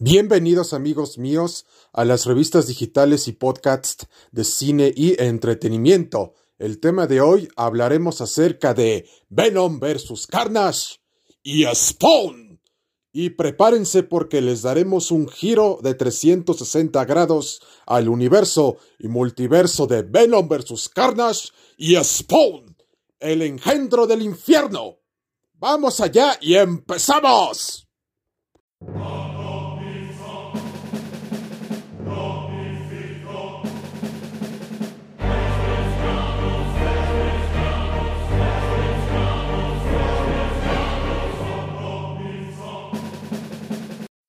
Bienvenidos amigos míos a las revistas digitales y podcasts de cine y entretenimiento. El tema de hoy hablaremos acerca de Venom vs. Carnage y Spawn. Y prepárense porque les daremos un giro de 360 grados al universo y multiverso de Venom vs. Carnage y Spawn, el engendro del infierno. Vamos allá y empezamos.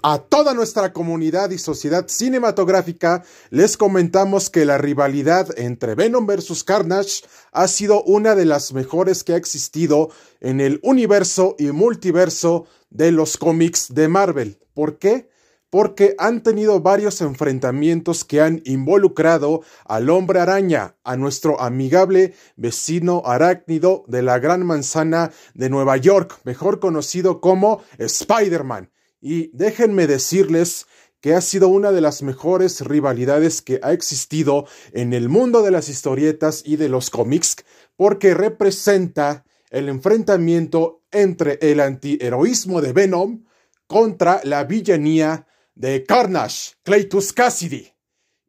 A toda nuestra comunidad y sociedad cinematográfica les comentamos que la rivalidad entre Venom vs. Carnage ha sido una de las mejores que ha existido en el universo y multiverso de los cómics de Marvel. ¿Por qué? Porque han tenido varios enfrentamientos que han involucrado al hombre araña, a nuestro amigable vecino arácnido de la Gran Manzana de Nueva York, mejor conocido como Spider-Man y déjenme decirles que ha sido una de las mejores rivalidades que ha existido en el mundo de las historietas y de los cómics, porque representa el enfrentamiento entre el antiheroísmo de Venom contra la villanía de Carnage, Claytus Cassidy.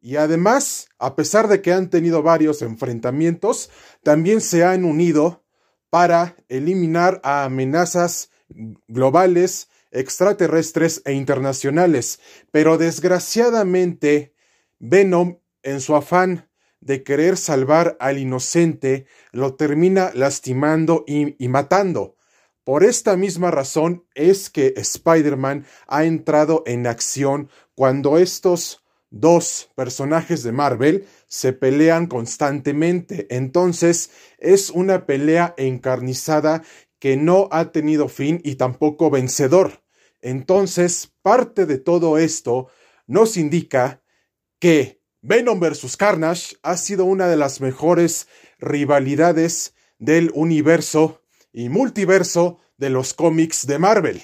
Y además, a pesar de que han tenido varios enfrentamientos, también se han unido para eliminar a amenazas globales extraterrestres e internacionales, pero desgraciadamente Venom, en su afán de querer salvar al inocente, lo termina lastimando y, matando. Por esta misma razón es que Spider-Man ha entrado en acción cuando estos dos personajes de Marvel se pelean constantemente. Entonces es una pelea encarnizada que no ha tenido fin y tampoco vencedor. Entonces, parte de todo esto nos indica que Venom vs. Carnage ha sido una de las mejores rivalidades del universo y multiverso de los cómics de Marvel.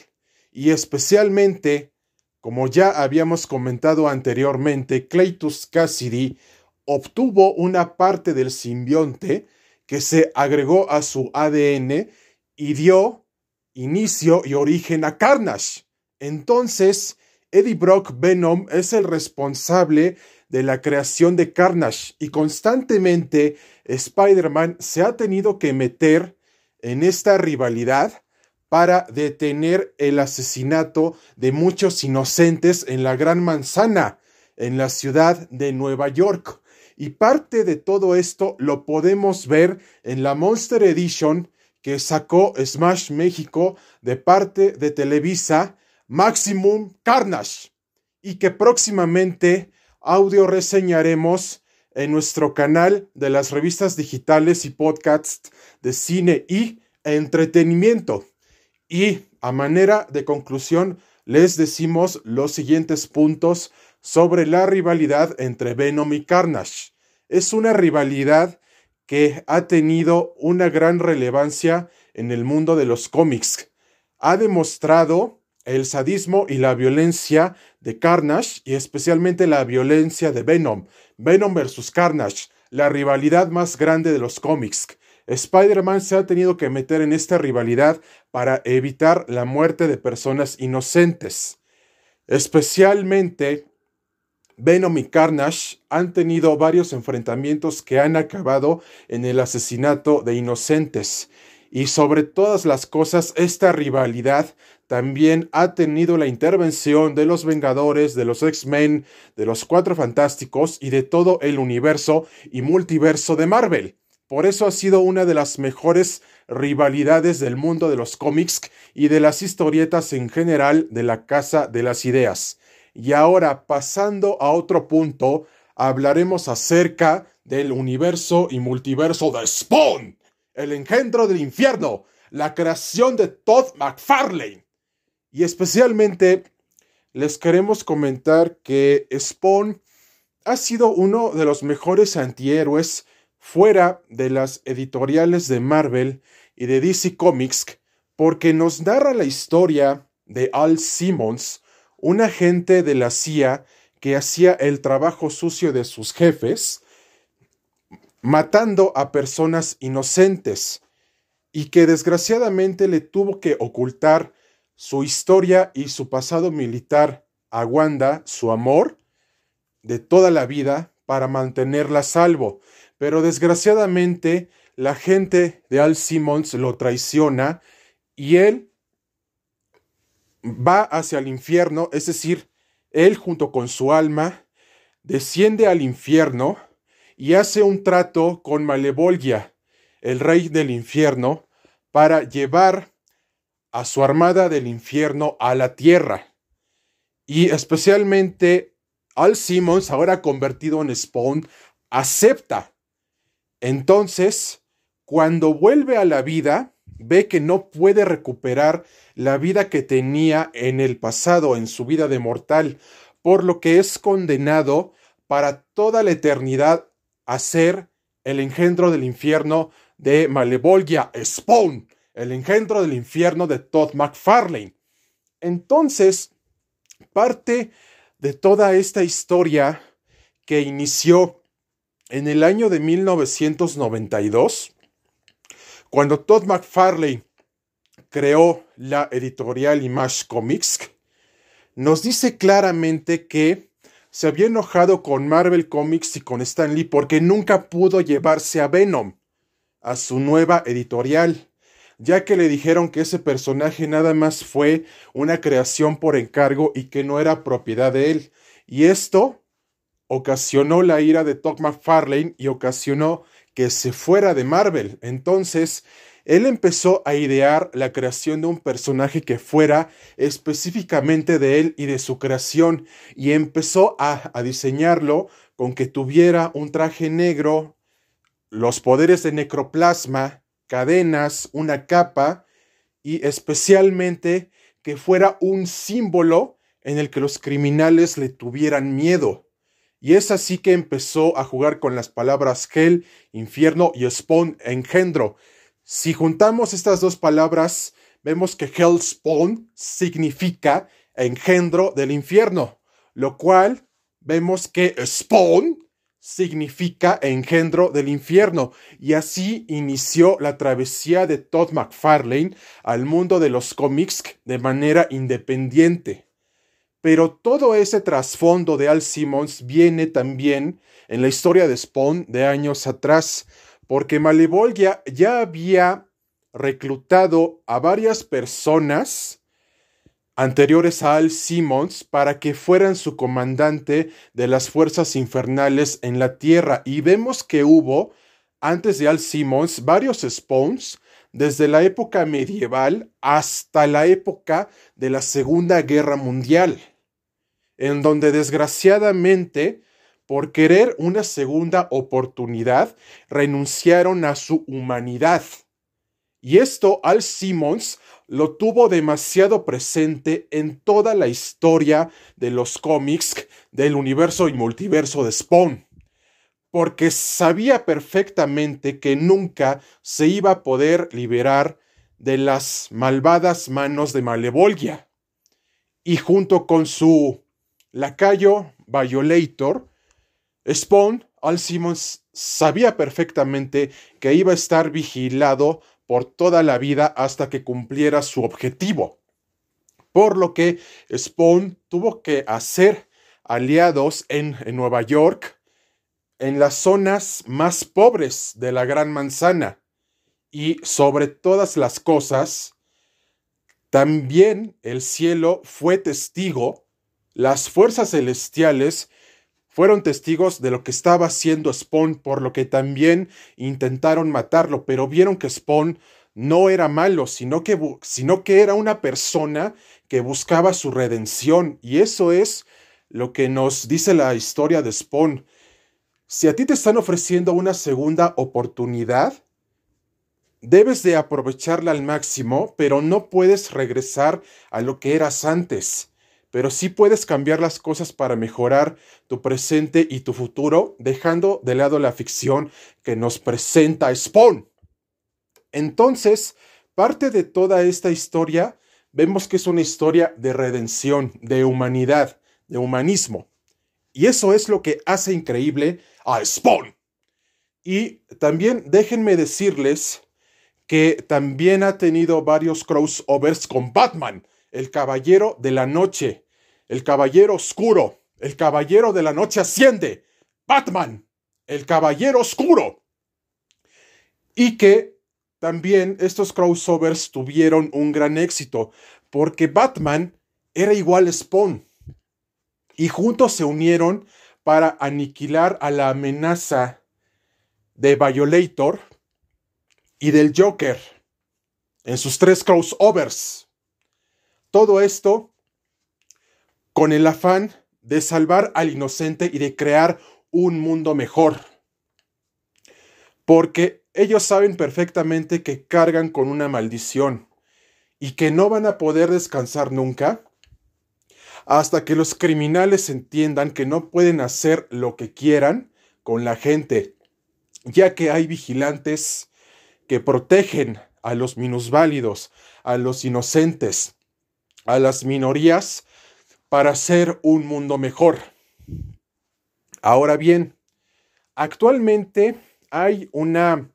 Y especialmente, como ya habíamos comentado anteriormente, Claytus Cassidy obtuvo una parte del simbionte que se agregó a su ADN y dio inicio y origen a Carnage. Entonces, Eddie Brock Venom es el responsable de la creación de Carnage y constantemente Spider-Man se ha tenido que meter en esta rivalidad para detener el asesinato de muchos inocentes en la Gran Manzana, en la ciudad de Nueva York. Y parte de todo esto lo podemos ver en la Monster Edition que sacó Smash México de parte de Televisa Maximum Carnage y que próximamente audio reseñaremos en nuestro canal de las revistas digitales y podcasts de cine y entretenimiento. Y a manera de conclusión, les decimos los siguientes puntos sobre la rivalidad entre Venom y Carnage. Es una rivalidad que ha tenido una gran relevancia en el mundo de los cómics. Ha demostrado el sadismo y la violencia de Carnage y especialmente la violencia de Venom. Venom versus Carnage, la rivalidad más grande de los cómics. Spider-Man se ha tenido que meter en esta rivalidad para evitar la muerte de personas inocentes. Especialmente Venom y Carnage han tenido varios enfrentamientos que han acabado en el asesinato de inocentes. Y sobre todas las cosas, esta rivalidad también ha tenido la intervención de los Vengadores, de los X-Men, de los Cuatro Fantásticos y de todo el universo y multiverso de Marvel. Por eso ha sido una de las mejores rivalidades del mundo de los cómics y de las historietas en general de la Casa de las Ideas. Y ahora, pasando a otro punto, hablaremos acerca del universo y multiverso de Spawn, el engendro del infierno, la creación de Todd McFarlane. Y especialmente les queremos comentar que Spawn ha sido uno de los mejores antihéroes fuera de las editoriales de Marvel y de DC Comics porque nos narra la historia de Al Simmons, un agente de la CIA que hacía el trabajo sucio de sus jefes, matando a personas inocentes y que desgraciadamente le tuvo que ocultar su historia y su pasado militar a Wanda, su amor de toda la vida, para mantenerla salvo. Pero desgraciadamente la gente de Al Simmons lo traiciona y él va hacia el infierno, es decir, él junto con su alma desciende al infierno y hace un trato con Malevolgia, el rey del infierno, para llevar a su armada del infierno a la tierra. Y especialmente Al Simmons, ahora convertido en Spawn, acepta. Entonces, cuando vuelve a la vida, ve que no puede recuperar la vida que tenía en el pasado, en su vida de mortal, por lo que es condenado para toda la eternidad a ser el engendro del infierno de Malevolgia, Spawn, el engendro del infierno de Todd McFarlane. Entonces, parte de toda esta historia que inició en el año de 1992, cuando Todd McFarlane creó la editorial Image Comics, nos dice claramente que se había enojado con Marvel Comics y con Stan Lee porque nunca pudo llevarse a Venom a su nueva editorial, ya que le dijeron que ese personaje nada más fue una creación por encargo y que no era propiedad de él. Y esto ocasionó la ira de Todd McFarlane y ocasionó que se fuera de Marvel. Entonces, él empezó a idear la creación de un personaje que fuera específicamente de él y de su creación y empezó a, diseñarlo con que tuviera un traje negro, los poderes de necroplasma, cadenas, una capa y especialmente que fuera un símbolo en el que los criminales le tuvieran miedo. Y es así que empezó a jugar con las palabras Hell, infierno y Spawn, engendro, si juntamos estas dos palabras, vemos que Hellspawn significa engendro del infierno, lo cual vemos que Spawn significa engendro del infierno, y así inició la travesía de Todd McFarlane al mundo de los cómics de manera independiente. Pero todo ese trasfondo de Al Simmons viene también en la historia de Spawn de años atrás, porque Malevol ya, había reclutado a varias personas anteriores a Al Simmons para que fueran su comandante de las fuerzas infernales en la Tierra. Y vemos que hubo, antes de Al Simmons, varios spawns desde la época medieval hasta la época de la Segunda Guerra Mundial, en donde desgraciadamente por querer una segunda oportunidad, renunciaron a su humanidad. Y esto Al Simmons lo tuvo demasiado presente en toda la historia de los cómics del universo y multiverso de Spawn, porque sabía perfectamente que nunca se iba a poder liberar de las malvadas manos de Malevolgia. Y junto con su lacayo Violator, Spawn, Al Simmons sabía perfectamente que iba a estar vigilado por toda la vida hasta que cumpliera su objetivo. Por lo que Spawn tuvo que hacer aliados en, en Nueva York, en las zonas más pobres de la Gran Manzana. Y sobre todas las cosas, también el cielo fue testigo, las fuerzas celestiales fueron testigos de lo que estaba haciendo Spawn, por lo que también intentaron matarlo, pero vieron que Spawn no era malo, sino que, sino que era una persona que buscaba su redención. Y eso es lo que nos dice la historia de Spawn. Si a ti te están ofreciendo una segunda oportunidad, debes de aprovecharla al máximo, pero no puedes regresar a lo que eras antes pero sí puedes cambiar las cosas para mejorar tu presente y tu futuro, dejando de lado la ficción que nos presenta Spawn. Entonces, parte de toda esta historia vemos que es una historia de redención, de humanidad, de humanismo. Y eso es lo que hace increíble a Spawn. Y también déjenme decirles que también ha tenido varios crossovers con Batman, el Caballero de la Noche, el Caballero Oscuro, el Caballero de la Noche Asciende, Batman, el Caballero Oscuro. Y que también estos crossovers tuvieron un gran éxito, porque Batman era igual a Spawn. Y juntos se unieron para aniquilar a la amenaza de Violator y del Joker en sus tres crossovers. Todo esto con el afán de salvar al inocente y de crear un mundo mejor. Porque ellos saben perfectamente que cargan con una maldición y que no van a poder descansar nunca hasta que los criminales entiendan que no pueden hacer lo que quieran con la gente, ya que hay vigilantes que protegen a los minusválidos, a los inocentes, a las minorías, para hacer un mundo mejor. Ahora bien, actualmente hay una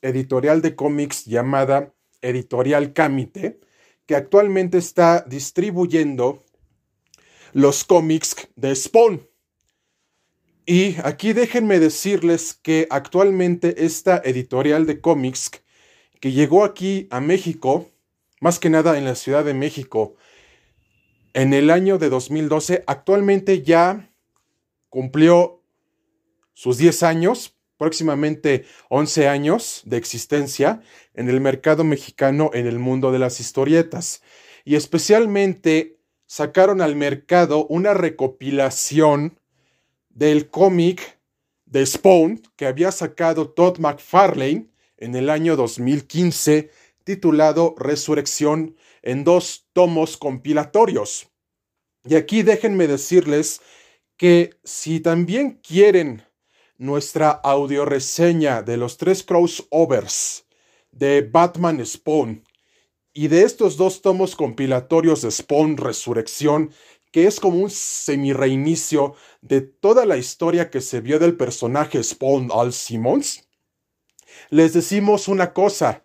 editorial de cómics llamada Editorial Camite, que actualmente está distribuyendo los cómics de Spawn. Y aquí déjenme decirles que actualmente esta editorial de cómics que llegó aquí a México, más que nada en la Ciudad de México, en el año de 2012, actualmente ya cumplió sus 10 años, próximamente 11 años de existencia en el mercado mexicano en el mundo de las historietas. Y especialmente sacaron al mercado una recopilación del cómic de Spawn que había sacado Todd McFarlane en el año 2015 titulado Resurrección en dos tomos compilatorios. Y aquí déjenme decirles que si también quieren nuestra audioreseña de los tres crossovers de Batman Spawn y de estos dos tomos compilatorios de Spawn Resurrección, que es como un semi-reinicio de toda la historia que se vio del personaje Spawn Al Simmons, les decimos una cosa,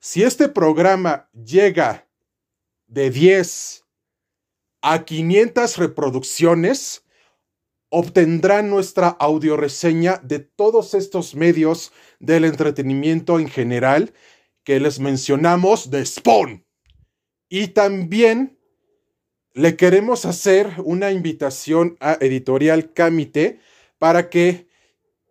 si este programa llega de 10 a 500 reproducciones, obtendrán nuestra audioreseña de todos estos medios del entretenimiento en general que les mencionamos de Spawn. Y también le queremos hacer una invitación a Editorial Camite para que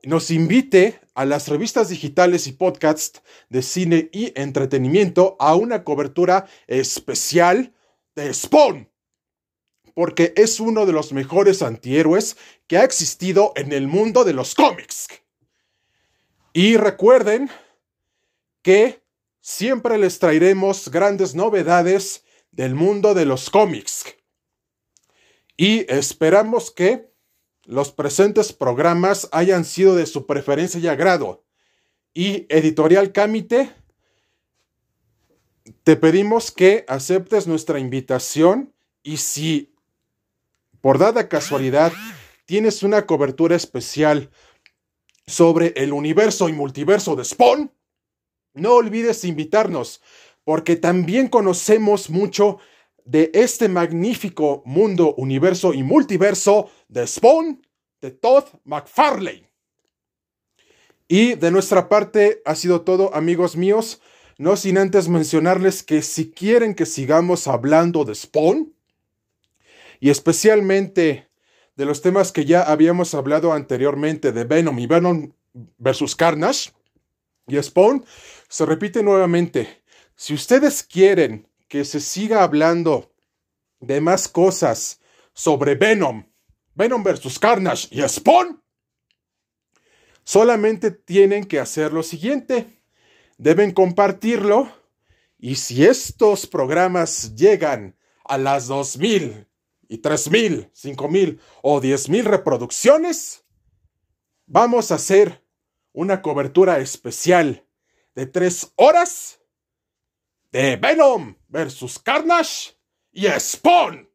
nos invite a las revistas digitales y podcasts de cine y entretenimiento a una cobertura especial de Spawn. Porque es uno de los mejores antihéroes que ha existido en el mundo de los cómics. Y recuerden que siempre les traeremos grandes novedades del mundo de los cómics. Y esperamos que los presentes programas hayan sido de su preferencia y agrado. Y Editorial Camite, te pedimos que aceptes nuestra invitación y si por dada casualidad tienes una cobertura especial sobre el universo y multiverso de Spawn, no olvides invitarnos, porque también conocemos mucho de este magnífico mundo, universo y multiverso de Spawn de Todd McFarlane. Y de nuestra parte ha sido todo, amigos míos. No sin antes mencionarles que si quieren que sigamos hablando de Spawn, y especialmente de los temas que ya habíamos hablado anteriormente de Venom y Venom versus Carnage y Spawn, se repite nuevamente, si ustedes quieren que se siga hablando de más cosas sobre Venom, Venom vs. Carnage y Spawn, solamente tienen que hacer lo siguiente. Deben compartirlo y si estos programas llegan a las 2000 y 3000, 5000 o 10000 reproducciones, vamos a hacer una cobertura especial de tres horas de Venom versus Carnage y Spawn.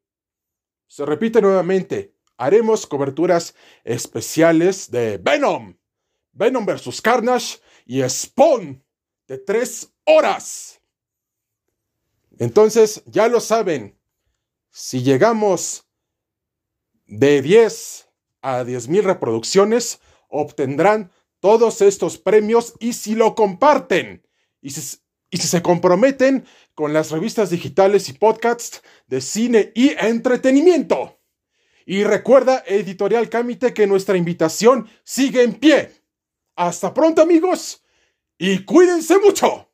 Se repite nuevamente, haremos coberturas especiales de Venom, Venom versus Carnage y Spawn de tres horas. Entonces, ya lo saben, si llegamos de 10 a 10 mil reproducciones, obtendrán todos estos premios y si lo comparten y si, y si se comprometen con las revistas digitales y podcasts de cine y entretenimiento. Y recuerda, Editorial Camite, que nuestra invitación sigue en pie. Hasta pronto amigos y cuídense mucho.